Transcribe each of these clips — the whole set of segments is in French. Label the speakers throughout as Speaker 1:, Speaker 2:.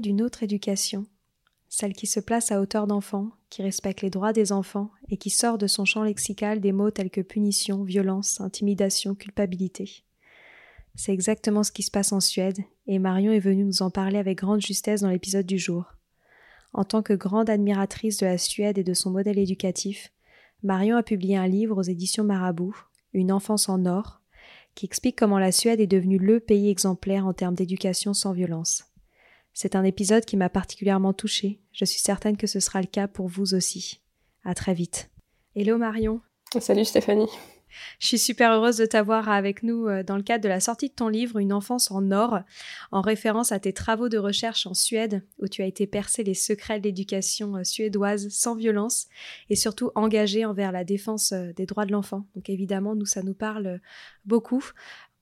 Speaker 1: D'une autre éducation, celle qui se place à hauteur d'enfant, qui respecte les droits des enfants et qui sort de son champ lexical des mots tels que punition, violence, intimidation, culpabilité. C'est exactement ce qui se passe en Suède, et Marion est venue nous en parler avec grande justesse dans l'épisode du jour. En tant que grande admiratrice de la Suède et de son modèle éducatif, Marion a publié un livre aux éditions Marabout, Une enfance en or, qui explique comment la Suède est devenue le pays exemplaire en termes d'éducation sans violence. C'est un épisode qui m'a particulièrement touchée. Je suis certaine que ce sera le cas pour vous aussi. À très vite. Hello Marion.
Speaker 2: Salut Stéphanie.
Speaker 1: Je suis super heureuse de t'avoir avec nous euh, dans le cadre de la sortie de ton livre Une enfance en or, en référence à tes travaux de recherche en Suède, où tu as été percé les secrets de l'éducation euh, suédoise sans violence et surtout engagé envers la défense euh, des droits de l'enfant. Donc évidemment, nous, ça nous parle beaucoup.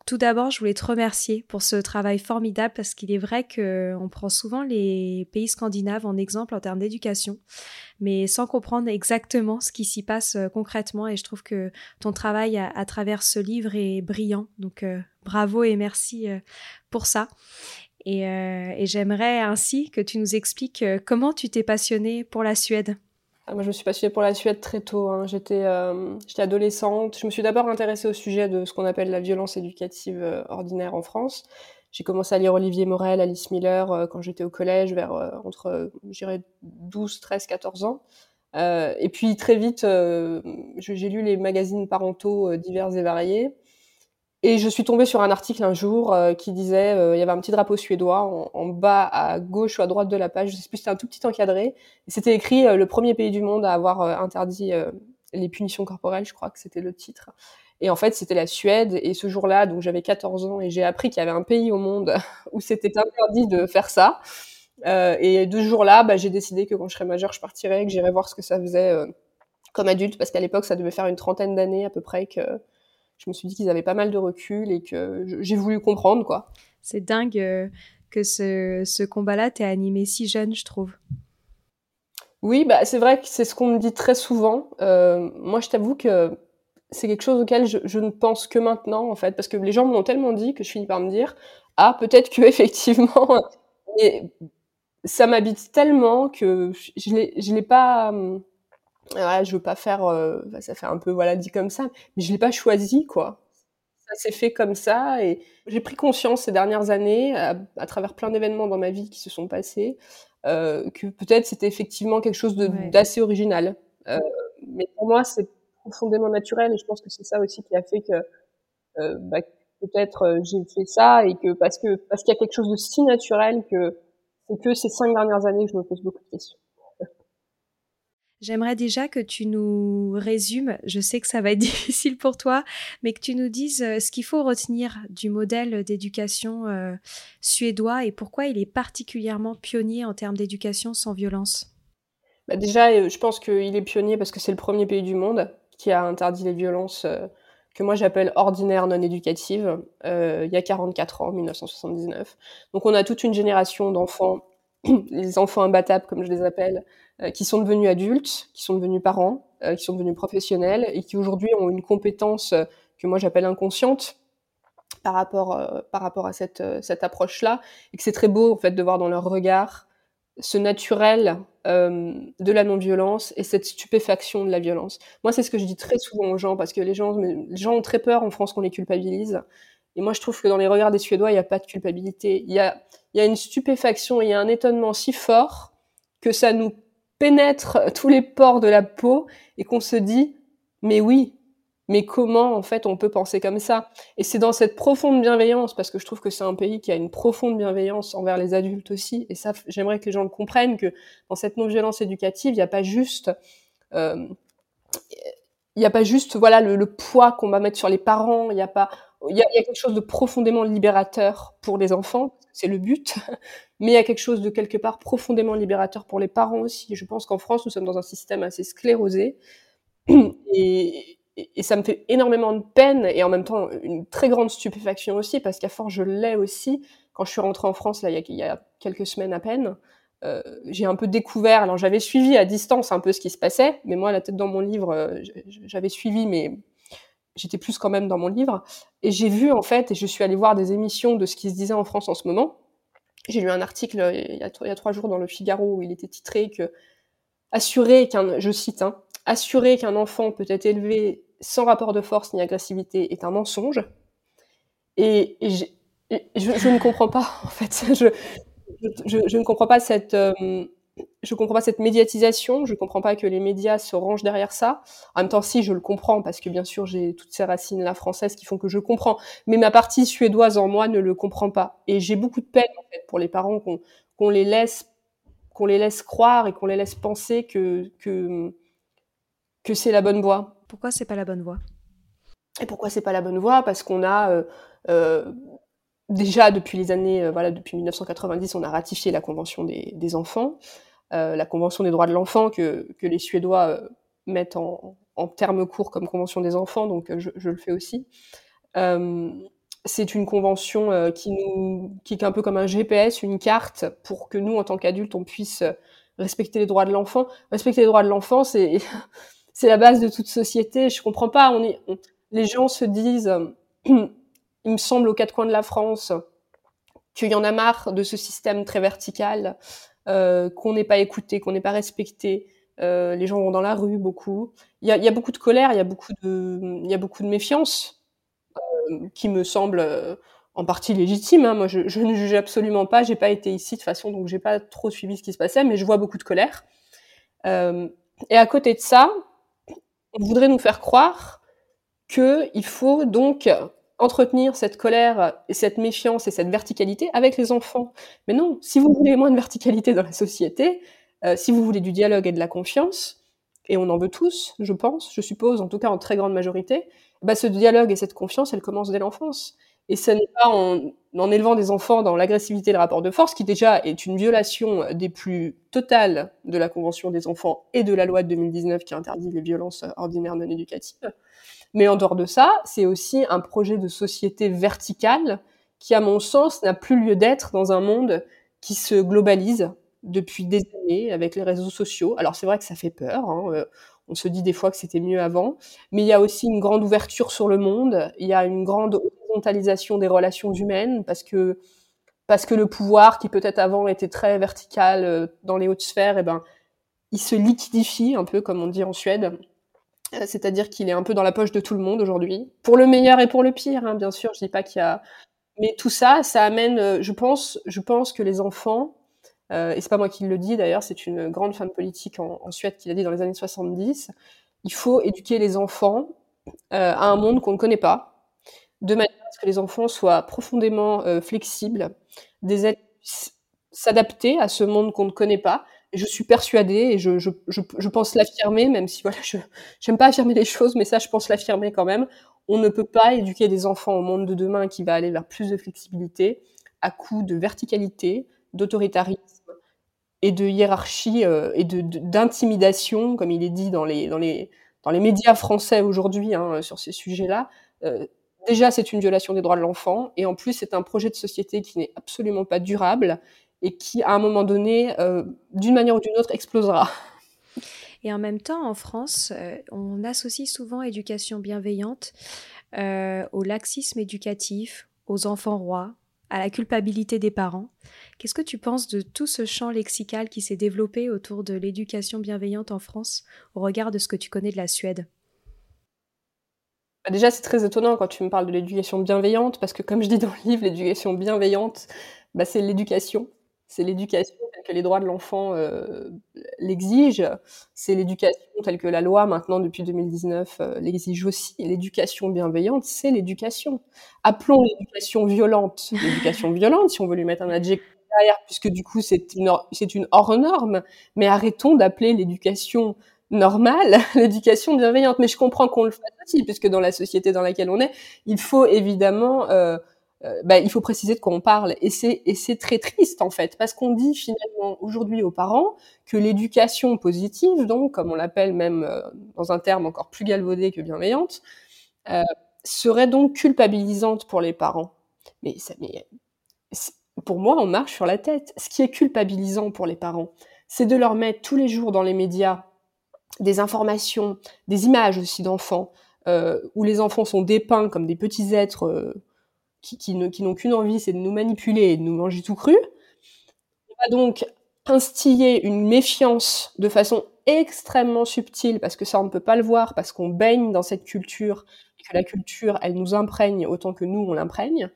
Speaker 1: Tout d'abord, je voulais te remercier pour ce travail formidable parce qu'il est vrai qu'on prend souvent les pays scandinaves en exemple en termes d'éducation, mais sans comprendre exactement ce qui s'y passe euh, concrètement. Et je trouve que ton travail à, travers ce livre est brillant. Donc euh, bravo et merci euh, pour ça. Et, et j'aimerais ainsi que tu nous expliques comment tu t'es passionné pour la Suède.
Speaker 2: Ah, moi, je me suis passionnée pour la Suède très tôt. Hein. J'étais, euh, j'étais adolescente. Je me suis d'abord intéressée au sujet de ce qu'on appelle la violence éducative euh, ordinaire en France. J'ai commencé à lire Olivier Morel, Alice Miller euh, quand j'étais au collège, vers entre, je 12, 13, 14 ans. et puis très vite, j'ai lu les magazines parentaux divers et variés. Et je suis tombée sur un article un jour euh, qui disait, euh, il y avait un petit drapeau suédois en, bas à gauche ou à droite de la page, je sais plus, c'était un tout petit encadré. Et c'était écrit euh, le premier pays du monde à avoir interdit les punitions corporelles, je crois que c'était le titre. Et en fait, c'était la Suède. Et ce jour-là, donc j'avais 14 ans et j'ai appris qu'il y avait un pays au monde où c'était interdit de faire ça. et de ce jour-là, bah, j'ai décidé que quand je serais majeure, je partirais, que j'irais voir ce que ça faisait comme adulte, parce qu'à l'époque, ça devait faire une trentaine d'années à peu près que je me suis dit qu'ils avaient pas mal de recul et que j'ai voulu comprendre, quoi.
Speaker 1: C'est dingue euh, que ce, ce combat-là t'ait animé si jeune, je trouve.
Speaker 2: Oui, bah, c'est vrai que c'est ce qu'on me dit très souvent. Euh, moi, je t'avoue que c'est quelque chose auquel je, je, ne pense que maintenant, en fait, parce que les gens me l'ont tellement dit que je finis par me dire, ah, peut-être que effectivement, mais ça m'habite tellement que je ne l'ai pas voilà, je veux pas faire, euh, ça fait un peu voilà dit comme ça, mais je l'ai pas choisi quoi. Ça s'est fait comme ça et j'ai pris conscience ces dernières années, à, travers plein d'événements dans ma vie qui se sont passés, euh, que peut-être c'était effectivement quelque chose d'assez original. Euh, mais pour moi, c'est profondément naturel et je pense que c'est ça aussi qui a fait que euh, bah, peut-être euh, j'ai fait ça et que parce que parce qu'il y a quelque chose de si naturel que c'est que ces cinq dernières années que je me pose beaucoup de questions.
Speaker 1: J'aimerais déjà que tu nous résumes, je sais que ça va être difficile pour toi, mais que tu nous dises euh, ce qu'il faut retenir du modèle d'éducation euh, suédois et pourquoi il est particulièrement pionnier en termes d'éducation sans violence.
Speaker 2: bah, déjà, je pense qu'il est pionnier parce que c'est le premier pays du monde qui a interdit les violences que moi j'appelle ordinaires non éducatives il y a 44 ans, 1979. Donc on a toute une génération d'enfants, les enfants imbattables comme je les appelle, qui sont devenus adultes, qui sont devenus parents, qui sont devenus professionnels et qui aujourd'hui ont une compétence que moi j'appelle inconsciente par rapport, par rapport à cette, cette approche-là, et que c'est très beau en fait de voir dans leur regard ce naturel euh, de la non-violence et cette stupéfaction de la violence. Moi, c'est ce que je dis très souvent aux gens parce que les gens, les gens ont très peur en France qu'on les culpabilise. Et moi, je trouve que dans les regards des Suédois, il n'y a pas de culpabilité. Il y a, y a une stupéfaction, il y a un étonnement si fort que ça nous pénètre tous les pores de la peau et qu'on se dit, mais oui, mais comment en fait on peut penser comme ça? Et c'est dans cette profonde bienveillance, parce que je trouve que c'est un pays qui a une profonde bienveillance envers les adultes aussi, et ça j'aimerais que les gens le comprennent, que dans cette non-violence éducative, il n'y a pas juste... Euh, il n'y a pas juste voilà le, le poids qu'on va mettre sur les parents, il n'y a pas il y, a, quelque chose de profondément libérateur pour les enfants, c'est le but, mais il y a quelque chose de quelque part profondément libérateur pour les parents aussi. Je pense qu'en France, nous sommes dans un système assez sclérosé et, et, ça me fait énormément de peine et en même temps une très grande stupéfaction aussi parce qu'à force je l'ai aussi quand je suis rentrée en France là il y a, quelques semaines à peine euh, j'ai un peu découvert alors j'avais suivi à distance un peu ce qui se passait mais moi la tête dans mon livre euh, j'avais suivi mais j'étais plus quand même dans mon livre et j'ai vu en fait et je suis allée voir des émissions de ce qui se disait en France en ce moment j'ai lu un article euh, il y a, trois jours dans le Figaro où il était titré que assurer qu'un je cite hein, assurer qu'un enfant peut être élevé sans rapport de force ni agressivité est un mensonge. Et, je, ne comprends pas, en fait. Je, je, ne comprends pas cette, euh, je comprends pas cette médiatisation. Je comprends pas que les médias se rangent derrière ça. En même temps, si je le comprends, parce que bien sûr j'ai toutes ces racines là françaises qui font que je comprends. Mais ma partie suédoise en moi ne le comprend pas. Et j'ai beaucoup de peine en fait pour les parents qu'on les laisse qu'on les laisse croire et qu'on les laisse penser que que que c'est la bonne voie.
Speaker 1: Pourquoi c'est pas la bonne voie?
Speaker 2: Et pourquoi c'est pas la bonne voie? Parce qu'on a euh, euh, déjà depuis les années, euh, voilà, depuis 1990, on a ratifié la Convention des, enfants, la Convention des droits de l'enfant que, que, les Suédois mettent en, en, termes courts comme Convention des enfants, donc je, je le fais aussi. c'est une convention qui, nous, qui est un peu comme un GPS, une carte pour que nous, en tant qu'adultes, on puisse respecter les droits de l'enfant. Respecter les droits de l'enfant, c'est c'est la base de toute société. Je comprends pas. On est, les gens se disent, il me semble aux quatre coins de la France, qu'il y en a marre de ce système très vertical, euh, qu'on n'est pas écouté, qu'on n'est pas respecté. Euh, les gens vont dans la rue beaucoup. Il y a, y a, beaucoup de colère, il y a beaucoup de, il y a beaucoup de méfiance euh, qui me semble euh, en partie légitime. Hein. Moi, je, je, ne juge absolument pas. J'ai pas été ici de façon, donc j'ai pas trop suivi ce qui se passait, mais je vois beaucoup de colère. Euh, et à côté de ça, on voudrait nous faire croire qu'il faut donc entretenir cette colère et cette méfiance et cette verticalité avec les enfants. Mais non, si vous voulez moins de verticalité dans la société, euh, si vous voulez du dialogue et de la confiance, et on en veut tous, je pense, je suppose, en tout cas en très grande majorité, bah ce dialogue et cette confiance, elle commence dès l'enfance. Et ce n'est pas en, en, élevant des enfants dans l'agressivité et le rapport de force, qui déjà est une violation des plus totales de la Convention des enfants et de la loi de 2019 qui interdit les violences ordinaires non éducatives. Mais en dehors de ça, c'est aussi un projet de société verticale qui, à mon sens, n'a plus lieu d'être dans un monde qui se globalise depuis des années avec les réseaux sociaux. Alors c'est vrai que ça fait peur. Hein, euh, on se dit des fois que c'était mieux avant, mais il y a aussi une grande ouverture sur le monde, il y a une grande horizontalisation des relations humaines parce que parce que le pouvoir qui peut-être avant était très vertical euh, dans les hautes sphères, et eh ben il se liquidifie un peu comme on dit en Suède. C'est-à-dire qu'il est un peu dans la poche de tout le monde aujourd'hui, pour le meilleur et pour le pire, hein, bien sûr. Je dis pas qu'il y a, mais tout ça, ça amène, euh, je pense, je pense que les enfants euh, et c'est pas moi qui le dis d'ailleurs, c'est une grande femme politique en, Suède qui l'a dit dans les années 70, il faut éduquer les enfants euh, à un monde qu'on ne connaît pas, de manière à ce que les enfants soient profondément euh, flexibles, des s'adapter à ce monde qu'on ne connaît pas. Et je suis persuadée, et je, je, je, pense l'affirmer, même si voilà, je j'aime pas affirmer les choses, mais ça, je pense l'affirmer quand même. On ne peut pas éduquer des enfants au monde de demain qui va aller vers plus de flexibilité à coup de verticalité, d'autoritarisme et de hiérarchie et de d'intimidation, comme il est dit dans les dans les dans les médias français aujourd'hui hein, sur ces sujets-là. déjà, c'est une violation des droits de l'enfant, et en plus, c'est un projet de société qui n'est absolument pas durable et qui, à un moment donné, d'une manière ou d'une autre, explosera.
Speaker 1: Et en même temps, en France, on associe souvent éducation bienveillante au laxisme éducatif, aux enfants rois, à la culpabilité des parents. Qu'est-ce que tu penses de tout ce champ lexical qui s'est développé autour de l'éducation bienveillante en France au regard de ce que tu connais de la Suède?
Speaker 2: Bah, Déjà, c'est très étonnant quand tu me parles de l'éducation bienveillante, parce que comme je dis dans le livre, l'éducation bienveillante, bah, c'est l'éducation. C'est l'éducation telle que les droits de l'enfant euh, l'exigent. C'est l'éducation telle que la loi, maintenant, depuis 2019, euh, l'exige aussi. L'éducation bienveillante, c'est l'éducation. Appelons l'éducation violente l'éducation violente, si on veut lui mettre un adjectif derrière, puisque du coup, c'est une, une hors-norme. Mais arrêtons d'appeler l'éducation normale l'éducation bienveillante. Mais je comprends qu'on le fasse aussi, puisque dans la société dans laquelle on est, il faut évidemment... Euh, euh, bah, il faut préciser de quoi on parle. Et c'est, très triste, en fait, parce qu'on dit finalement aujourd'hui aux parents que l'éducation positive, donc, comme on l'appelle même euh, dans un terme encore plus galvaudé que bienveillante, euh, serait donc culpabilisante pour les parents. Mais, ça, mais pour moi, on marche sur la tête. Ce qui est culpabilisant pour les parents, c'est de leur mettre tous les jours dans les médias des informations, des images aussi d'enfants, où les enfants sont dépeints comme des petits êtres qui, n'ont qu'une envie, c'est de nous manipuler et de nous manger tout cru. On va donc instiller une méfiance de façon extrêmement subtile, parce que ça, on ne peut pas le voir, parce qu'on baigne dans cette culture, et que la culture, elle nous imprègne autant que nous, on l'imprègne.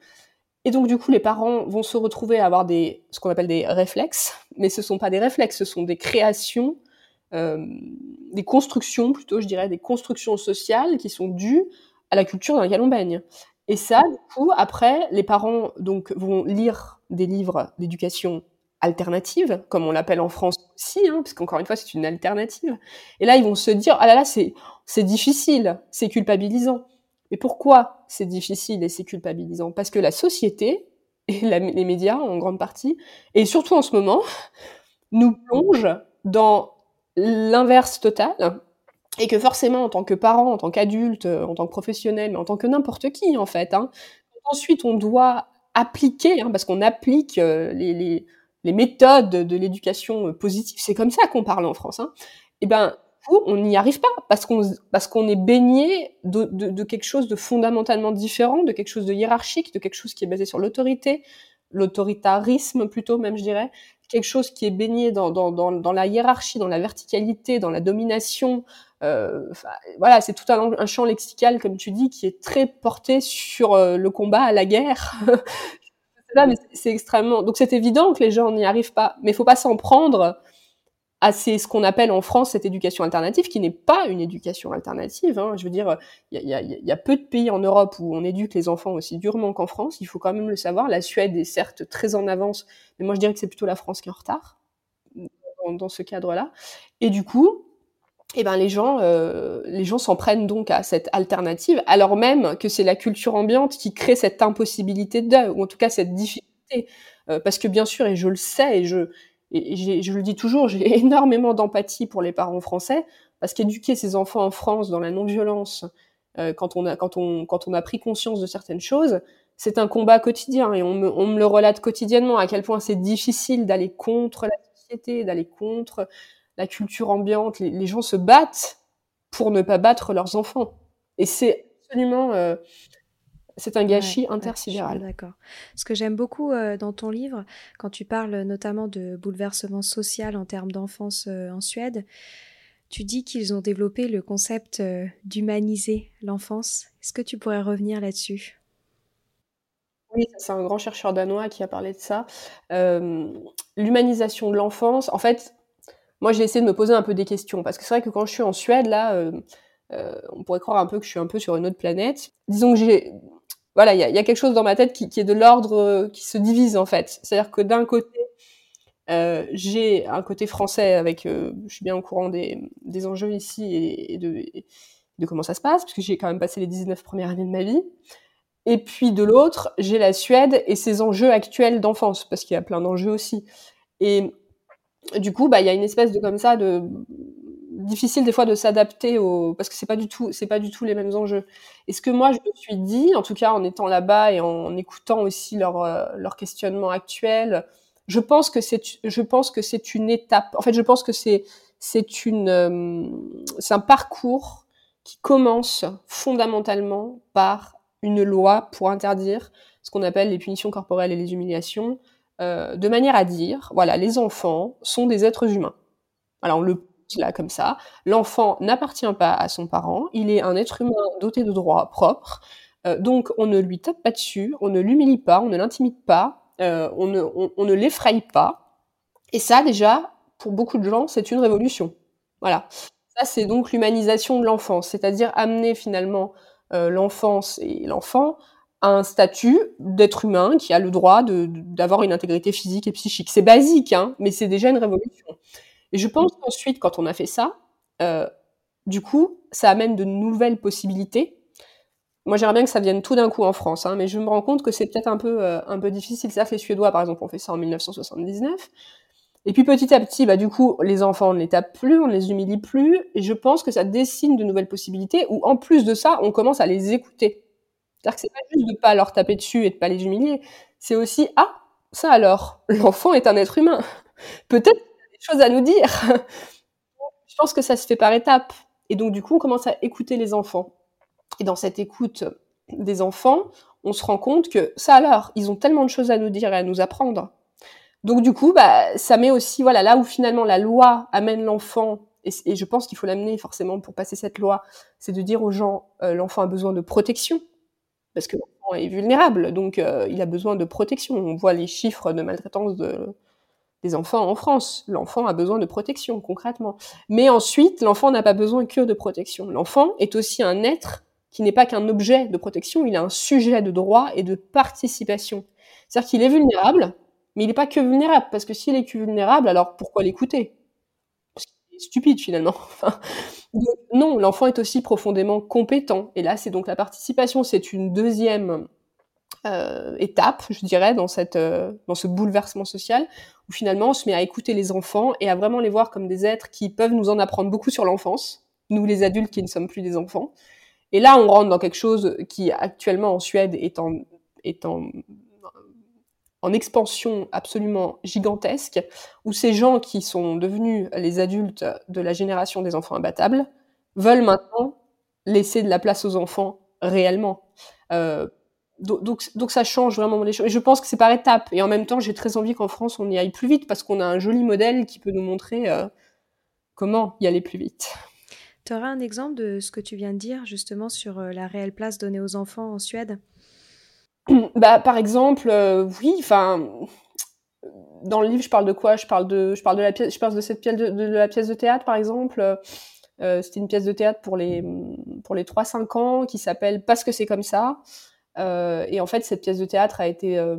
Speaker 2: Et donc, du coup, les parents vont se retrouver à avoir ce qu'on appelle des réflexes, mais ce ne sont pas des réflexes, ce sont des créations, euh, des constructions, plutôt, je dirais, des constructions sociales qui sont dues à la culture dans laquelle on baigne. Et ça, du coup, après, les parents donc vont lire des livres d'éducation alternative, comme on l'appelle en France aussi, hein, parce qu'encore une fois, c'est une alternative. Et là, ils vont se dire, ah là là, c'est, c'est difficile, c'est culpabilisant. Mais pourquoi c'est difficile et c'est culpabilisant? Parce que la société, et les médias en grande partie, et surtout en ce moment, nous plongent dans l'inverse total, et que forcément, en tant que parent, en tant qu'adulte, euh, en tant que professionnel, mais en tant que n'importe qui, en fait, hein, ensuite on doit appliquer, hein, parce qu'on applique euh, les, les, les, méthodes de l'éducation euh, positive, c'est comme ça qu'on parle en France, hein, et eh ben on n'y arrive pas parce qu'on parce qu'on est baigné de, de, de, quelque chose de fondamentalement différent, de quelque chose de hiérarchique, de quelque chose qui est basé sur l'autorité, l'autoritarisme plutôt même je dirais, quelque chose qui est baigné dans, dans, dans, la hiérarchie, dans la verticalité, dans la domination, voilà, c'est tout un, champ lexical, comme tu dis, qui est très porté sur euh, le combat la guerre. c'est extrêmement. Donc c'est évident que les gens n'y arrivent pas, mais il faut pas s'en prendre à ce qu'on appelle en France cette éducation alternative, qui n'est pas une éducation alternative. Hein. Je veux dire, il y a, peu de pays en Europe où on éduque les enfants aussi durement qu'en France. Il faut quand même le savoir. La Suède est certes très en avance, mais moi je dirais que c'est plutôt la France qui est en retard dans ce cadre-là. Et du coup, eh ben les gens, euh, les gens s'en prennent donc à cette alternative, alors même que c'est la culture ambiante qui crée cette impossibilité de, ou en tout cas cette difficulté, euh, parce que bien sûr, et je le sais, et je, et je le dis toujours, j'ai énormément d'empathie pour les parents français, parce qu'éduquer ses enfants en France dans la non-violence, euh, quand on a, quand on, quand on a pris conscience de certaines choses, c'est un combat quotidien, et on me, on me le relate quotidiennement à quel point c'est difficile d'aller contre la société, d'aller contre la culture ambiante, les, gens se battent pour ne pas battre leurs enfants. Et c'est absolument... Euh, c'est un gâchis intersidéral.
Speaker 1: D'accord. Ce que j'aime beaucoup euh, dans ton livre, quand tu parles notamment de bouleversement social en termes d'enfance euh, en Suède, tu dis qu'ils ont développé le concept d'humaniser l'enfance. Est-ce que tu pourrais revenir là-dessus?
Speaker 2: Oui, c'est un grand chercheur danois qui a parlé de ça. L'humanisation de l'enfance, en fait, moi j'ai essayé de me poser un peu des questions parce que c'est vrai que quand je suis en Suède là, euh, euh, on pourrait croire un peu que je suis un peu sur une autre planète. Disons que j'ai, voilà, il y a, quelque chose dans ma tête qui, est de l'ordre euh, qui se divise en fait. C'est-à-dire que d'un côté j'ai un côté français avec, je suis bien au courant des, des enjeux ici et, de, de, comment ça se passe, parce que j'ai quand même passé les 19 premières années de ma vie. Et puis de l'autre, j'ai la Suède et ses enjeux actuels d'enfance, parce qu'il y a plein d'enjeux aussi. Et du coup, bah, il y a une espèce de comme ça de difficile des fois de s'adapter au parce que c'est pas du tout c'est pas du tout les mêmes enjeux. Et ce que moi je me suis dit, en tout cas en étant là-bas et en écoutant aussi leur euh, leur questionnement actuel, je pense que c'est je pense que c'est une étape. En fait, je pense que c'est c'est une euh, c'est un parcours qui commence fondamentalement par une loi pour interdire ce qu'on appelle les punitions corporelles et les humiliations, euh, de manière à dire, voilà, les enfants sont des êtres humains. Alors on le là comme ça. L'enfant n'appartient pas à son parent, il est un être humain doté de droits propres. Euh, donc on ne lui tape pas dessus, on ne l'humilie pas, on ne l'intimide pas, euh, on ne, on, ne l'effraie pas. Et ça déjà, pour beaucoup de gens, c'est une révolution. Voilà. Ça c'est donc l'humanisation de l'enfance, c'est-à-dire amener finalement l'enfance et l'enfant un statut d'être humain qui a le droit d'avoir une intégrité physique et psychique. C'est basique, hein, mais c'est déjà une révolution. Et je pense qu'ensuite, quand on a fait ça, euh, du coup, ça amène de nouvelles possibilités. Moi, j'aimerais bien que ça vienne tout d'un coup en France, hein, mais je me rends compte que c'est peut-être un peu, euh, un peu difficile. C'est-à-dire que les Suédois, par exemple, ont fait ça en 1979. Et puis petit à petit, bah, du coup, les enfants, on ne les tape plus, on ne les humilie plus. Et je pense que ça dessine de nouvelles possibilités où, en plus de ça, on commence à les écouter. C'est-à-dire que c'est pas juste de pas leur taper dessus et de pas les humilier. C'est aussi, ah, ça alors, l'enfant est un être humain. Peut-être choses à nous dire. je pense que ça se fait par étapes. Et donc, du coup, on commence à écouter les enfants. Et dans cette écoute des enfants, on se rend compte que ça alors, ils ont tellement de choses à nous dire et à nous apprendre. Donc du coup, bah, ça met aussi, voilà, là où finalement la loi amène l'enfant, et, je pense qu'il faut l'amener forcément pour passer cette loi, c'est de dire aux gens, euh, l'enfant a besoin de protection, parce que l'enfant est vulnérable, donc euh, il a besoin de protection. On voit les chiffres de maltraitance de, des enfants en France. L'enfant a besoin de protection, concrètement. Mais ensuite, l'enfant n'a pas besoin que de protection. L'enfant est aussi un être qui n'est pas qu'un objet de protection, il est un sujet de droit et de participation. C'est-à-dire qu'il est vulnérable, mais il n'est pas que vulnérable, parce que s'il est que vulnérable, alors pourquoi l'écouter? Parce qu'il est stupide finalement. non, l'enfant est aussi profondément compétent. Et là, c'est donc la participation, c'est une deuxième euh, étape, je dirais, dans, cette, euh, dans ce bouleversement social, où finalement on se met à écouter les enfants et à vraiment les voir comme des êtres qui peuvent nous en apprendre beaucoup sur l'enfance, nous les adultes qui ne sommes plus des enfants. Et là, on rentre dans quelque chose qui actuellement en Suède est en, est en, en expansion absolument gigantesque, où ces gens qui sont devenus les adultes de la génération des enfants imbattables veulent maintenant laisser de la place aux enfants réellement. Euh, donc, donc, ça change vraiment les choses. Et je pense que c'est par étapes. Et en même temps, j'ai très envie qu'en France, on y aille plus vite parce qu'on a un joli modèle qui peut nous montrer euh, comment y aller plus vite.
Speaker 1: Tu auras un exemple de ce que tu viens de dire justement sur euh, la réelle place donnée aux enfants en Suède?
Speaker 2: Bah, Par exemple, euh, oui, enfin, dans le livre, je parle de quoi? Je parle de, je parle de la pièce, je parle de cette pièce de, la pièce de théâtre, par exemple. C'était une pièce de théâtre pour les, pour les 3-5 ans qui s'appelle Parce que c'est comme ça. Euh, et en fait, cette pièce de théâtre a été... Euh,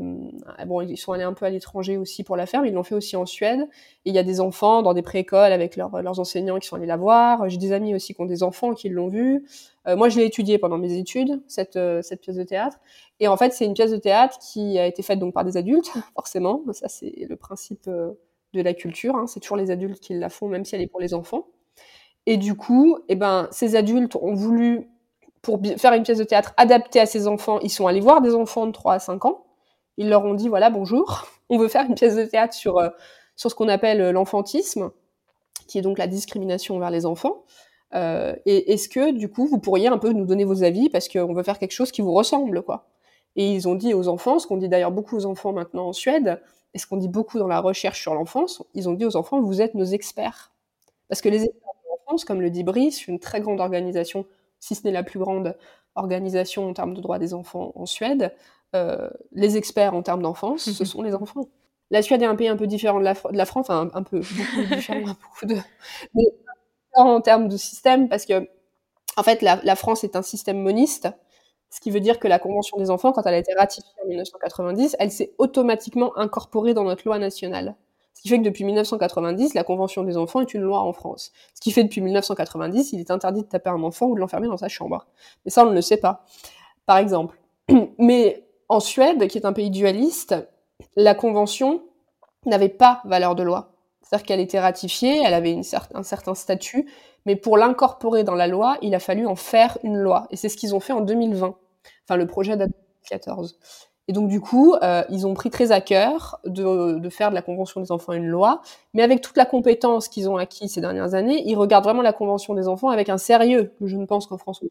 Speaker 2: bon, ils sont allés un peu à l'étranger aussi pour la faire, mais ils l'ont fait aussi en Suède. Et il y a des enfants dans des préécoles avec leurs enseignants qui sont allés la voir. J'ai des amis aussi qui ont des enfants qui l'ont vue. Euh, moi, je l'ai étudiée pendant mes études, cette, cette pièce de théâtre. Et en fait, c'est une pièce de théâtre qui a été faite donc par des adultes, forcément. Ça, c'est le principe de la culture. Hein. C'est toujours les adultes qui la font, même si elle est pour les enfants. Et du coup, eh ben, ces adultes ont voulu pour faire une pièce de théâtre adaptée à ces enfants, ils sont allés voir des enfants de 3 à 5 ans. Ils leur ont dit, voilà, bonjour, on veut faire une pièce de théâtre sur, euh, sur ce qu'on appelle euh, l'enfantisme, qui est donc la discrimination envers les enfants. Euh, et est-ce que, du coup, vous pourriez un peu nous donner vos avis, parce qu'on veut faire quelque chose qui vous ressemble, quoi. Et ils ont dit aux enfants, ce qu'on dit d'ailleurs beaucoup aux enfants maintenant en Suède, et ce qu'on dit beaucoup dans la recherche sur l'enfance, ils ont dit aux enfants, vous êtes nos experts. Parce que les experts de l'enfance, comme le dit Brice, une très grande organisation si ce n'est la plus grande organisation en termes de droits des enfants en Suède, euh, les experts en termes d'enfance, ce sont les enfants. La Suède est un pays un peu différent de la, de la France, enfin un, peu, beaucoup différent, beaucoup de, mais en termes de système, parce que en fait, la, la, France est un système moniste, ce qui veut dire que la Convention des enfants, quand elle a été ratifiée en 1990, elle s'est automatiquement incorporée dans notre loi nationale. Ce qui fait que depuis 1990, la Convention des enfants est une loi en France. Ce qui fait que depuis 1990, il est interdit de taper un enfant ou de l'enfermer dans sa chambre. Mais ça, on ne le sait pas. Par exemple. Mais en Suède, qui est un pays dualiste, la Convention n'avait pas valeur de loi. C'est-à-dire qu'elle était ratifiée, elle avait un certain statut, mais pour l'incorporer dans la loi, il a fallu en faire une loi. Et c'est ce qu'ils ont fait en 2020. Enfin, le projet date de 2014. Et donc, du coup, euh, ils ont pris très à cœur de, faire de la Convention des enfants une loi, mais avec toute la compétence qu'ils ont acquis ces dernières années, ils regardent vraiment la Convention des enfants avec un sérieux que je ne pense qu'en France,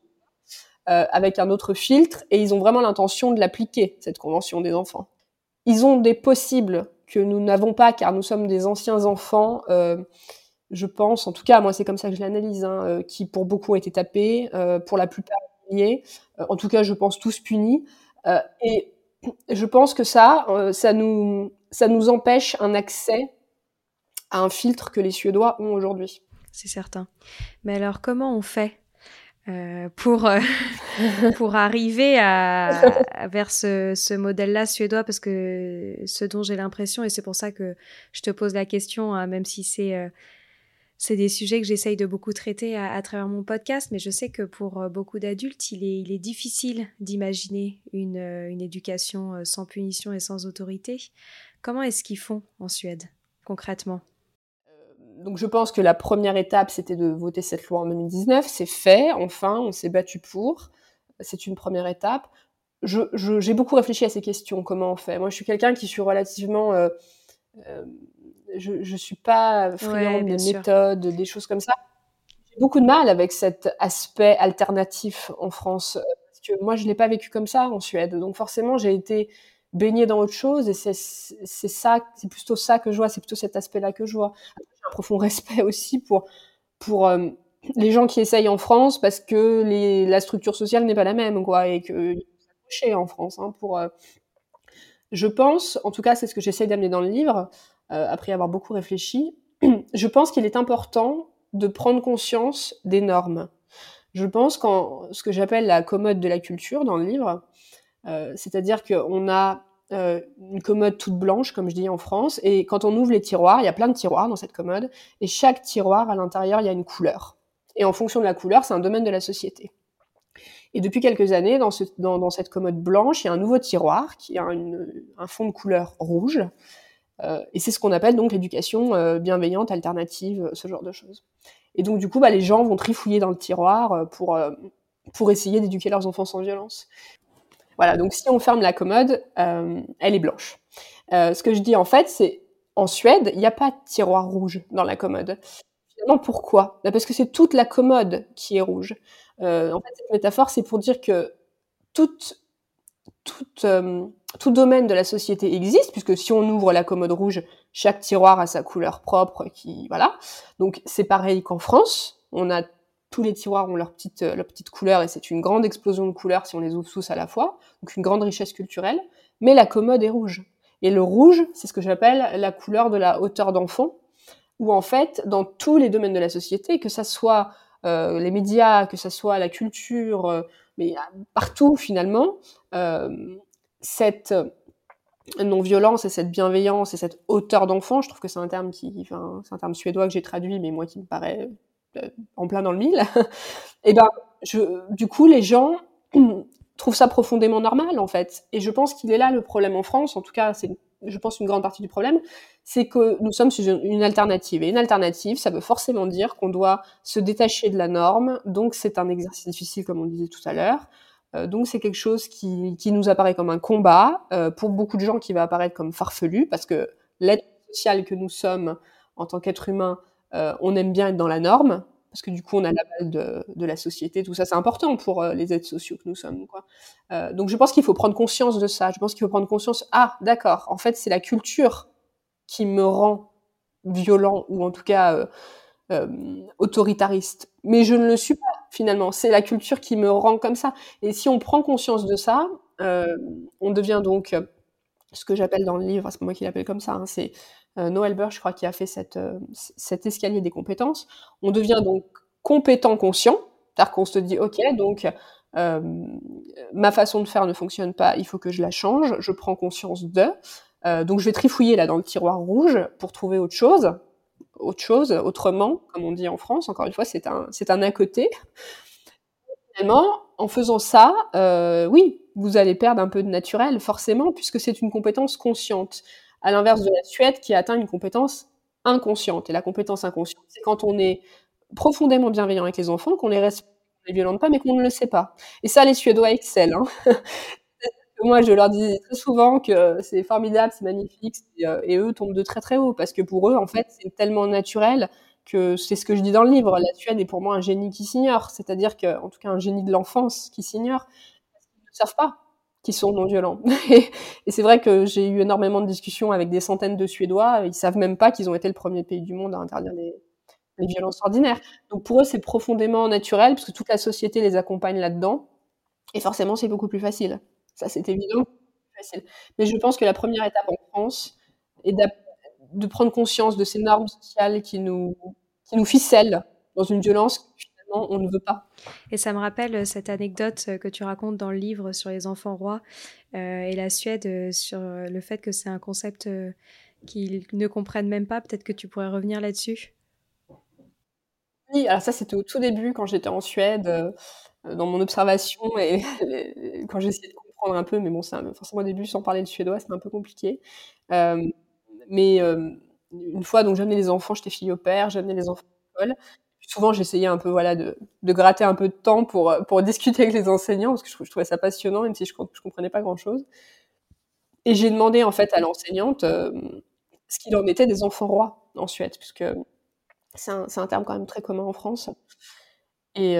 Speaker 2: euh, avec un autre filtre, et ils ont vraiment l'intention de l'appliquer, cette Convention des enfants. Ils ont des possibles que nous n'avons pas, car nous sommes des anciens enfants, euh, je pense, en tout cas, moi c'est comme ça que je l'analyse, hein, euh, qui pour beaucoup ont été tapés, pour la plupart en tout cas je pense tous punis, et je pense que ça, euh, ça nous, empêche un accès à un filtre que les Suédois ont aujourd'hui.
Speaker 1: C'est certain. Mais alors, comment on fait euh, pour, euh, pour arriver à, vers ce, modèle-là suédois? Parce que ce dont j'ai l'impression, et c'est pour ça que je te pose la question, hein, même si c'est c'est des sujets que j'essaye de beaucoup traiter à, travers mon podcast, mais je sais que pour euh, beaucoup d'adultes, il est, il est, difficile d'imaginer une, euh, éducation euh, sans punition et sans autorité. Comment est-ce qu'ils font en Suède, concrètement?
Speaker 2: Donc je pense que la première étape, c'était de voter cette loi en 2019. C'est fait, enfin, on s'est battu pour. C'est une première étape. J'ai je, beaucoup réfléchi à ces questions, comment on fait? Moi, je suis quelqu'un qui suis relativement... je ne suis pas friande des méthodes, des choses comme ça. J'ai beaucoup de mal avec cet aspect alternatif en France, euh, parce que moi, je ne l'ai pas vécu comme ça en Suède. Donc forcément, j'ai été baignée dans autre chose, et c'est ça, c'est plutôt ça que je vois, c'est plutôt cet aspect-là que je vois. J'ai un profond respect aussi pour, pour euh, les gens qui essayent en France, parce que les, la structure sociale n'est pas la même, quoi, et que en France hein, pour euh, je pense, en tout cas c'est ce que j'essaie d'amener dans le livre, euh, après avoir beaucoup réfléchi, je pense qu'il est important de prendre conscience des normes. Je pense qu'en ce que j'appelle la commode de la culture dans le livre, euh, c'est-à-dire qu'on a euh, une commode toute blanche, comme je dis en France, et quand on ouvre les tiroirs, il y a plein de tiroirs dans cette commode, et chaque tiroir à l'intérieur, il y a une couleur. Et en fonction de la couleur, c'est un domaine de la société. Et depuis quelques années, dans, ce, dans, dans, cette commode blanche, il y a un nouveau tiroir qui a un fond de couleur rouge. Euh, et c'est ce qu'on appelle donc l'éducation euh, bienveillante, alternative, ce genre de choses. Et donc du coup, bah, les gens vont trifouiller dans le tiroir euh, pour, pour essayer d'éduquer leurs enfants sans violence. Voilà, donc si on ferme la commode, elle est blanche. ce que je dis en fait, c'est en Suède, il n'y a pas de tiroir rouge dans la commode. Finalement, pourquoi? Bah, Parce que c'est toute la commode qui est rouge. en fait, cette métaphore, c'est pour dire que toute tout, euh, tout domaine de la société existe, puisque si on ouvre la commode rouge, chaque tiroir a sa couleur propre, qui voilà. Donc c'est pareil qu'en France, on a tous les tiroirs ont leur petite leur petite couleur et c'est une grande explosion de couleurs si on les ouvre tous à la fois, donc une grande richesse culturelle. Mais la commode est rouge. Et le rouge, c'est ce que j'appelle la couleur de la hauteur d'enfant, où en fait, dans tous les domaines de la société, que ça soit euh, les médias, que ça soit la culture, euh, mais partout finalement, euh, cette non-violence et cette bienveillance et cette hauteur d'enfant, je trouve que c'est un terme qui, c'est un terme suédois que j'ai traduit, mais moi qui me paraît euh, en plein dans le mille. et ben, je, du coup, les gens trouvent ça profondément normal en fait. Et je pense qu'il est là le problème en France. En tout cas, c'est je pense, une grande partie du problème, c'est que nous sommes sur une alternative. Et une alternative, ça veut forcément dire qu'on doit se détacher de la norme. Donc, c'est un exercice difficile, comme on disait tout à l'heure. Euh, donc, c'est quelque chose qui, qui, nous apparaît comme un combat. Euh, pour beaucoup de gens, qui va apparaître comme farfelu, parce que l'aide sociale que nous sommes en tant qu'être humain, euh, on aime bien être dans la norme parce que du coup on a la balle de, de la société, tout ça c'est important pour les aides sociaux que nous sommes. Quoi. Euh, donc je pense qu'il faut prendre conscience de ça, je pense qu'il faut prendre conscience, ah d'accord, en fait c'est la culture qui me rend violent ou en tout cas euh, euh, autoritariste, mais je ne le suis pas finalement, c'est la culture qui me rend comme ça. Et si on prend conscience de ça, euh, on devient donc ce que j'appelle dans le livre, c'est moi qui l'appelle comme ça, hein, c'est euh, Noël Burr, je crois, qui a fait euh, cet escalier des compétences. On devient donc compétent conscient, c'est-à-dire qu'on se dit, ok, donc euh, ma façon de faire ne fonctionne pas, il faut que je la change, je prends conscience de. Euh, donc je vais trifouiller là dans le tiroir rouge pour trouver autre chose, autre chose, autrement, comme on dit en France. Encore une fois, c'est un, c'est un à côté. Finalement, en faisant ça, euh, oui, vous allez perdre un peu de naturel, forcément, puisque c'est une compétence consciente à l'inverse de la Suède qui atteint une compétence inconsciente. Et la compétence inconsciente, c'est quand on est profondément bienveillant avec les enfants, qu'on les respecte, les violente pas, mais qu'on ne le sait pas. Et ça, les Suédois excellent. Hein. Moi, je leur dis très souvent que c'est formidable, c'est magnifique, euh, et, eux tombent de très très haut, parce que pour eux, en fait, c'est tellement naturel que c'est ce que je dis dans le livre. La Suède est pour moi un génie qui s'ignore, c'est-à-dire que, en tout cas, un génie de l'enfance qui s'ignore, qu'ils ne savent pas qu'ils sont non violents. et, c'est vrai que j'ai eu énormément de discussions avec des centaines de Suédois, ils savent même pas qu'ils ont été le premier pays du monde à interdire les, les violences ordinaires. Donc pour eux, c'est profondément naturel, parce que toute la société les accompagne là-dedans, et forcément, c'est beaucoup plus facile. Ça, c'est évident. Facile. Mais je pense que la première étape en France est de prendre conscience de ces normes sociales qui nous, qui nous ficellent dans une violence que finalement on ne veut pas.
Speaker 1: Et ça me rappelle euh, cette anecdote euh, que tu racontes dans le livre sur les enfants rois euh, et la Suède sur le fait que c'est un concept qu'ils ne comprennent même pas. Peut-être que tu pourrais revenir là-dessus.
Speaker 2: Oui, alors ça c'était au tout début quand j'étais en Suède. Euh, dans mon observation et quand j'ai essayé de comprendre un peu, mais bon, c'est forcément au début, sans parler le suédois, c'était un peu compliqué. Euh, mais euh, une fois, donc j'amenais les enfants, j'étais fille au père, j'amenais les enfants à l'école. Souvent, j'essayais un peu, voilà, de, gratter un peu de temps pour, pour discuter avec les enseignants, parce que je, trouvais ça passionnant, même si je, comprenais pas grand-chose. Et j'ai demandé, en fait, à l'enseignante ce qu'il en était des enfants rois en Suède, puisque c'est un, un, terme quand même très commun en France. Et,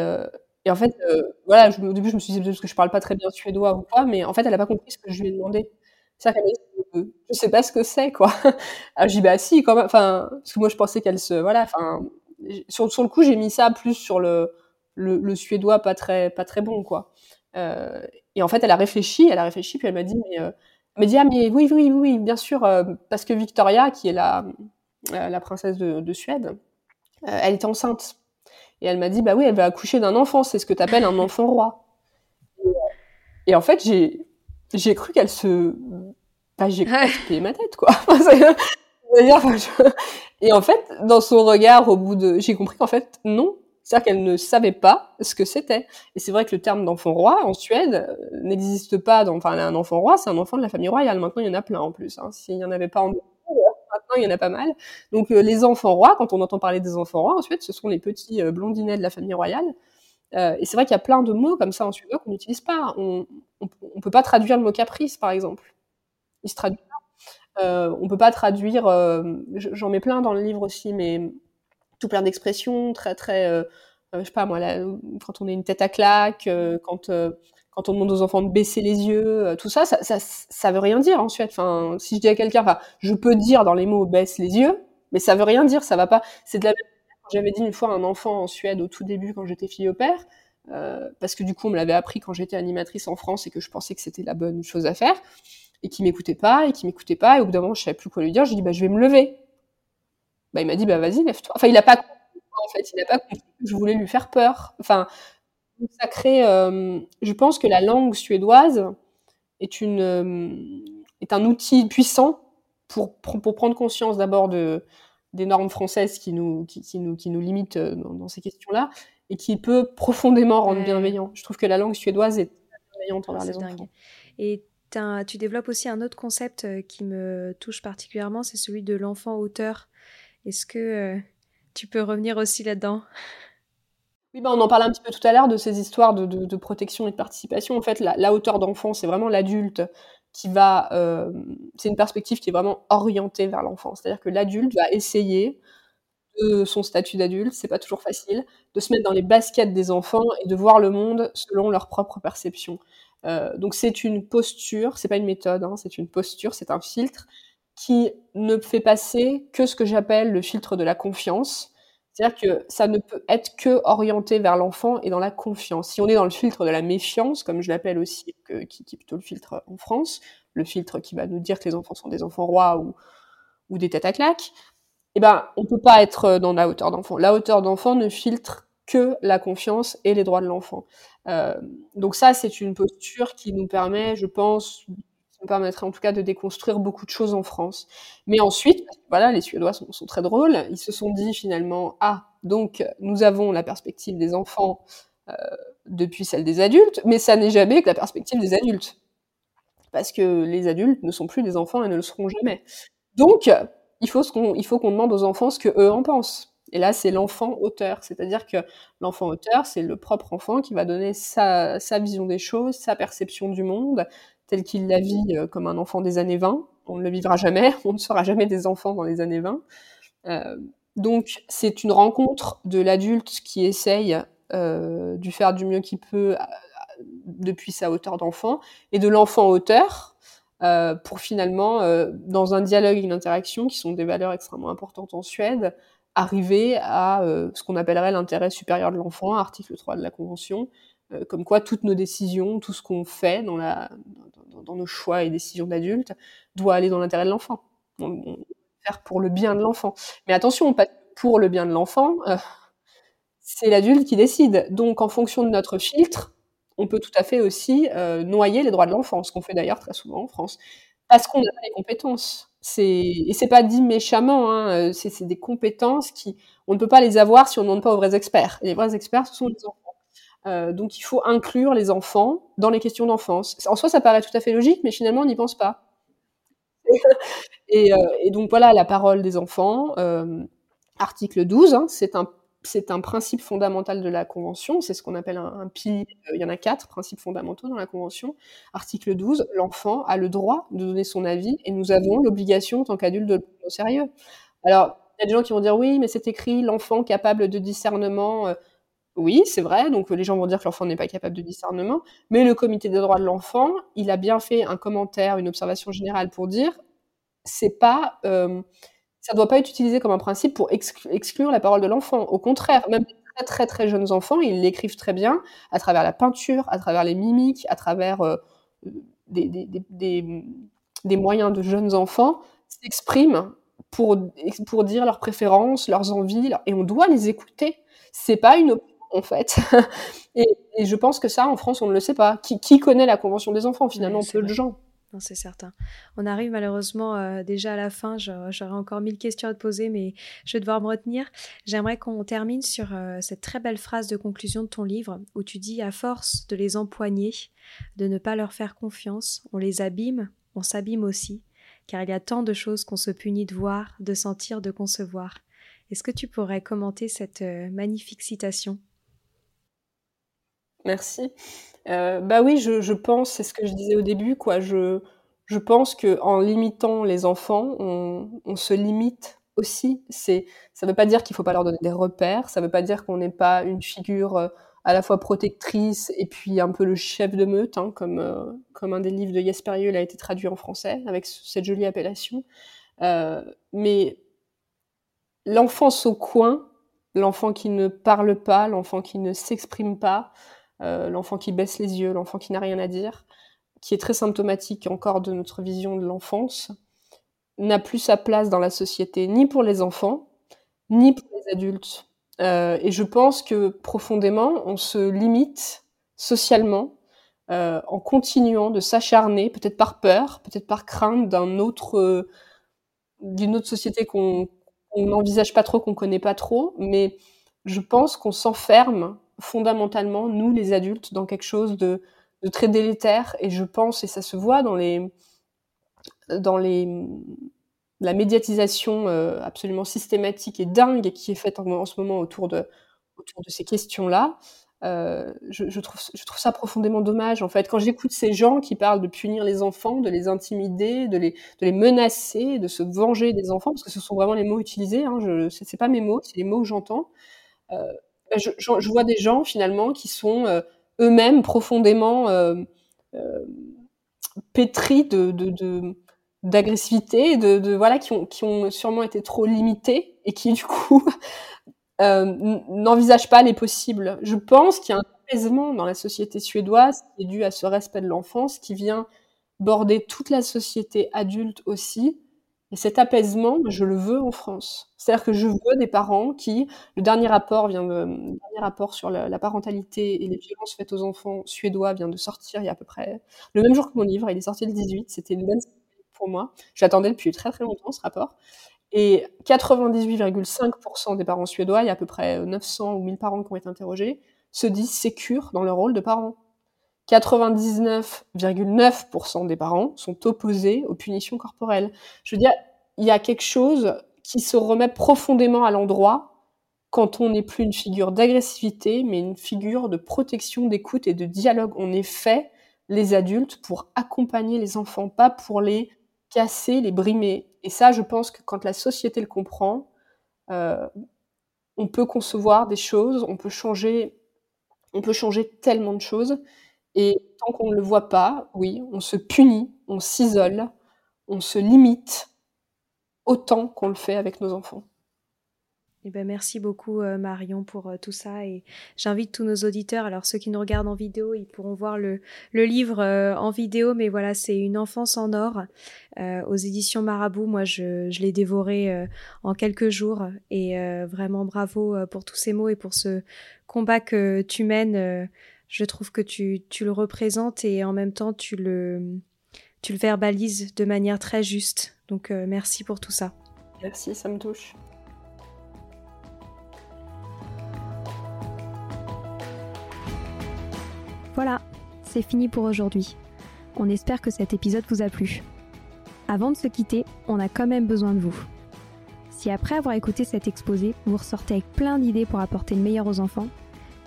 Speaker 2: et en fait, euh, voilà, au début, je me suis dit, parce que je parle pas très bien suédois ou quoi, mais en fait, elle a pas compris ce que je lui ai demandé. C'est qu'elle m'a dit, je sais pas ce que c'est, quoi. Alors, j'ai dit, bah si, quand même, enfin, parce que moi, je pensais qu'elle se, voilà, enfin, sur, le coup, j'ai mis ça plus sur le, le, suédois pas très, pas très bon, quoi. Euh, et en fait, elle a réfléchi, elle a réfléchi, puis elle m'a dit, mais, euh, elle m'a dit, ah, mais oui, oui, oui, bien sûr, euh, parce que Victoria, qui est la, la princesse de, de Suède, elle était enceinte. Et elle m'a dit, bah oui, elle va accoucher d'un enfant, c'est ce que tu appelles un enfant roi. Et, en fait, j'ai, j'ai cru qu'elle se. Bah, j'ai cru ma tête, quoi. Et en fait, dans son regard, au bout de. J'ai compris qu'en fait, non. C'est-à-dire qu'elle ne savait pas ce que c'était. Et c'est vrai que le terme d'enfant roi en Suède euh, n'existe pas. Dans... Enfin, un enfant roi, c'est un enfant de la famille royale. Maintenant, il y en a plein en plus. Hein. S'il n'y en avait pas en il y en a pas mal. Donc euh, les enfants rois, quand on entend parler des enfants rois, ensuite, ce sont les petits euh, blondinets de la famille royale. Euh, et c'est vrai qu'il y a plein de mots comme ça en suédois qu'on n'utilise pas. On, on, peut pas traduire le mot caprice, par exemple. Il se traduit pas. on peut pas traduire. J'en mets plein dans le livre aussi, mais tout plein d'expressions très très. je sais pas moi, quand on est une tête à claque, quand quand on demande aux enfants de baisser les yeux, euh, tout ça, ça, ça, veut rien dire en Suède. Enfin, si je dis à quelqu'un, enfin, je peux dire dans les mots baisse les yeux, mais ça veut rien dire, ça va pas. C'est de la J'avais dit une fois à un enfant en Suède au tout début quand j'étais fille au père, euh, parce que du coup on me l'avait appris quand j'étais animatrice en France et que je pensais que c'était la bonne chose à faire, et qui m'écoutait pas, et qui m'écoutait pas, et au bout d'un moment je savais plus quoi lui dire, j'ai dit bah je vais me lever. Bah il m'a dit bah vas-y lève-toi. Enfin il a pas en fait, il a pas compris que je voulais lui faire peur. Enfin ça crée, euh, je pense que la langue suédoise est, une, euh, est un outil puissant pour, pour prendre conscience d'abord de, des normes françaises qui nous, qui, qui nous, qui nous limitent euh, dans, ces questions-là et qui peut profondément rendre bienveillant. Je trouve que la langue suédoise est bienveillante envers les enfants.
Speaker 1: Et tu développes aussi un autre concept qui me touche particulièrement, c'est celui de l'enfant auteur. Est-ce que tu peux revenir aussi là-dedans?
Speaker 2: Oui, bah, on en parlait un petit peu tout à l'heure de ces histoires de, protection et de participation. En fait, la, la hauteur d'enfant, c'est vraiment l'adulte qui va. Euh, c'est une perspective qui est vraiment orientée vers l'enfant. C'est-à-dire que l'adulte va essayer de son statut d'adulte, c'est pas toujours facile, de se mettre dans les baskets des enfants et de voir le monde selon leur propre perception. Euh, donc c'est une posture, c'est pas une méthode, hein, c'est une posture, c'est un filtre qui ne fait passer que ce que j'appelle le filtre de la confiance c'est-à-dire que ça ne peut être que orienté vers l'enfant et dans la confiance. Si on est dans le filtre de la méfiance, comme je l'appelle aussi, qui, est plutôt le filtre en France, le filtre qui va nous dire que les enfants sont des enfants rois ou, des têtes à claques, eh ben, on peut pas être dans la hauteur d'enfant. La hauteur d'enfant ne filtre que la confiance et les droits de l'enfant. Euh, donc ça, c'est une posture qui nous permet, je pense, me permettrait en tout cas de déconstruire beaucoup de choses en France. Mais ensuite, voilà, les Suédois sont, très drôles. Ils se sont dit finalement, ah, donc nous avons la perspective des enfants euh, depuis celle des adultes, mais ça n'est jamais que la perspective des adultes. Parce que les adultes ne sont plus des enfants et ne le seront jamais. Donc, il faut qu'on demande aux enfants ce que eux en pensent. Et là, c'est l'enfant auteur, c'est-à-dire que l'enfant auteur, c'est le propre enfant qui va donner sa vision des choses, sa perception du monde, tel qu'il la vit euh, comme un enfant des années 20. On ne le vivra jamais, on ne sera jamais des enfants dans les années 20. Euh, donc, c'est une rencontre de l'adulte qui essaye euh, du faire du mieux qu'il peut depuis sa hauteur d'enfant, et de l'enfant auteur, pour finalement, dans un dialogue et une interaction, qui sont des valeurs extrêmement importantes en Suède, arriver à ce qu'on appellerait l'intérêt supérieur de l'enfant, article 3 de la Convention, euh, comme quoi toutes nos décisions, tout ce qu'on fait dans, nos choix et décisions d'adultes, doit aller dans l'intérêt de l'enfant. On, on, faire pour le bien de l'enfant. Mais attention, pas pour le bien de l'enfant, euh, c'est l'adulte qui décide. Donc, en fonction de notre filtre, on peut tout à fait aussi euh, noyer les droits de l'enfant, ce qu'on fait d'ailleurs très souvent en France, parce qu'on n'a pas les compétences. Et c'est pas dit méchamment, hein, c'est des compétences qui on ne peut pas les avoir si on ne demande pas aux vrais experts. Et les vrais experts, ce sont les enfants. Euh, donc il faut inclure les enfants dans les questions d'enfance. En soi, ça paraît tout à fait logique, mais finalement, on n'y pense pas. et, euh, et, donc voilà, la parole des enfants, euh, article 12, hein, c'est un c'est un principe fondamental de la Convention, c'est ce qu'on appelle un, un pilier, il y en a quatre principes fondamentaux dans la Convention. Article 12, l'enfant a le droit de donner son avis et nous avons l'obligation, en tant qu'adulte, de le prendre au sérieux. Alors, il y a des gens qui vont dire oui, mais c'est écrit l'enfant capable de discernement. Euh, oui, c'est vrai, donc les gens vont dire que l'enfant n'est pas capable de discernement, mais le comité des droits de l'enfant, il a bien fait un commentaire, une observation générale pour dire c'est pas euh, ça ne doit pas être utilisé comme un principe pour exclure la parole de l'enfant. Au contraire, même très très très jeunes enfants, ils l'écrivent très bien à travers la peinture, à travers les mimiques, à travers euh, des, des, moyens de jeunes enfants s'expriment pour, pour dire leurs préférences, leurs envies, et on doit les écouter. C'est pas une en fait. et, et, je pense que ça, en France, on ne le sait pas. Qui, qui connaît la Convention des enfants Finalement, peu de gens
Speaker 1: c'est certain. On arrive malheureusement euh, déjà à la fin. J'aurais encore mille questions à te poser, mais je vais devoir me retenir. J'aimerais qu'on termine sur euh, cette très belle phrase de conclusion de ton livre où tu dis à force de les empoigner, de ne pas leur faire confiance, on les abîme, on s'abîme aussi, car il y a tant de choses qu'on se punit de voir, de sentir, de concevoir. Est-ce que tu pourrais commenter cette euh, magnifique citation?
Speaker 2: Merci. Euh, bah oui, je, pense, c'est ce que je disais au début, quoi. Je, je pense que en limitant les enfants, on, se limite aussi. C'est, ça veut pas dire qu'il faut pas leur donner des repères. Ça veut pas dire qu'on n'est pas une figure euh, à la fois protectrice et puis un peu le chef de meute, hein, comme euh, comme un des livres de Jesper a été traduit en français avec cette jolie appellation. Euh, mais l'enfance au coin, l'enfant qui ne parle pas, l'enfant qui ne s'exprime pas, l'enfant qui baisse les yeux, l'enfant qui n'a rien à dire, qui est très symptomatique encore de notre vision de l'enfance, n'a plus sa place dans la société, ni pour les enfants, ni pour les adultes. Euh, et je pense que profondément, on se limite socialement euh, en continuant de s'acharner, peut-être par peur, peut-être par crainte d'un autre, euh, d'une autre société qu'on n'envisage pas trop, qu'on connaît pas trop, mais je pense qu'on s'enferme fondamentalement, nous les adultes, dans quelque chose de, très délétère. Et je pense, et ça se voit dans la médiatisation euh, absolument systématique et dingue qui est faite en, ce moment autour de ces questions-là. Euh, je, trouve, ça profondément dommage en fait. Quand j'écoute ces gens qui parlent de punir les enfants, de les intimider, de les, menacer, de se venger des enfants, parce que ce sont vraiment les mots utilisés, hein, je, c'est pas mes mots, c'est les mots que j'entends. Euh, je, vois des gens finalement qui sont euh, eux-mêmes profondément euh, euh, pétris de, d'agressivité, de, voilà, qui ont, qui ont sûrement été trop limités et qui du coup n'envisagent pas les possibles. Je pense qu'il y a un apaisement dans la société suédoise qui est dû à ce respect de l'enfance qui vient border toute la société adulte aussi, et cet apaisement, je le veux en France. C'est-à-dire que je veux des parents qui, le dernier rapport vient de, dernier rapport sur la, parentalité et les violences faites aux enfants suédois vient de sortir il y a à peu près le même jour que mon livre. Il est sorti le 18. C'était une bonne pour moi. J'attendais depuis très très longtemps ce rapport. Et 98,5% des parents suédois, il y a à peu près 900 ou 1000 parents qui ont été interrogés, se disent sécures dans leur rôle de parents. 99,9% des parents sont opposés aux punitions corporelles. Je veux dire, il y a quelque chose qui se remet profondément à l'endroit quand on n'est plus une figure d'agressivité, mais une figure de protection, d'écoute et de dialogue. On est fait, les adultes, pour accompagner les enfants, pas pour les casser, les brimer. Et ça, je pense que quand la société le comprend, euh, on peut concevoir des choses, on peut changer, on peut changer tellement de choses. Et tant qu'on ne le voit pas, oui, on se punit, on s'isole, on se limite autant qu'on le fait avec nos enfants.
Speaker 1: Eh ben, merci beaucoup euh, Marion pour euh, tout ça et j'invite tous nos auditeurs, alors ceux qui nous regardent en vidéo, ils pourront voir le, livre euh, en vidéo, mais voilà, c'est Une enfance en or aux éditions Marabout. Moi, je, je l'ai dévoré en quelques jours et vraiment bravo pour tous ces mots et pour ce combat que tu mènes. Je trouve que tu, tu le représentes et en même temps tu le, tu le verbalises de manière très juste. Donc merci pour tout ça.
Speaker 2: Merci, ça me touche.
Speaker 1: Voilà, c'est fini pour aujourd'hui. On espère que cet épisode vous a plu. Avant de se quitter, on a quand même besoin de vous. Si après avoir écouté cet exposé, vous ressortez avec plein d'idées pour apporter le meilleur aux enfants,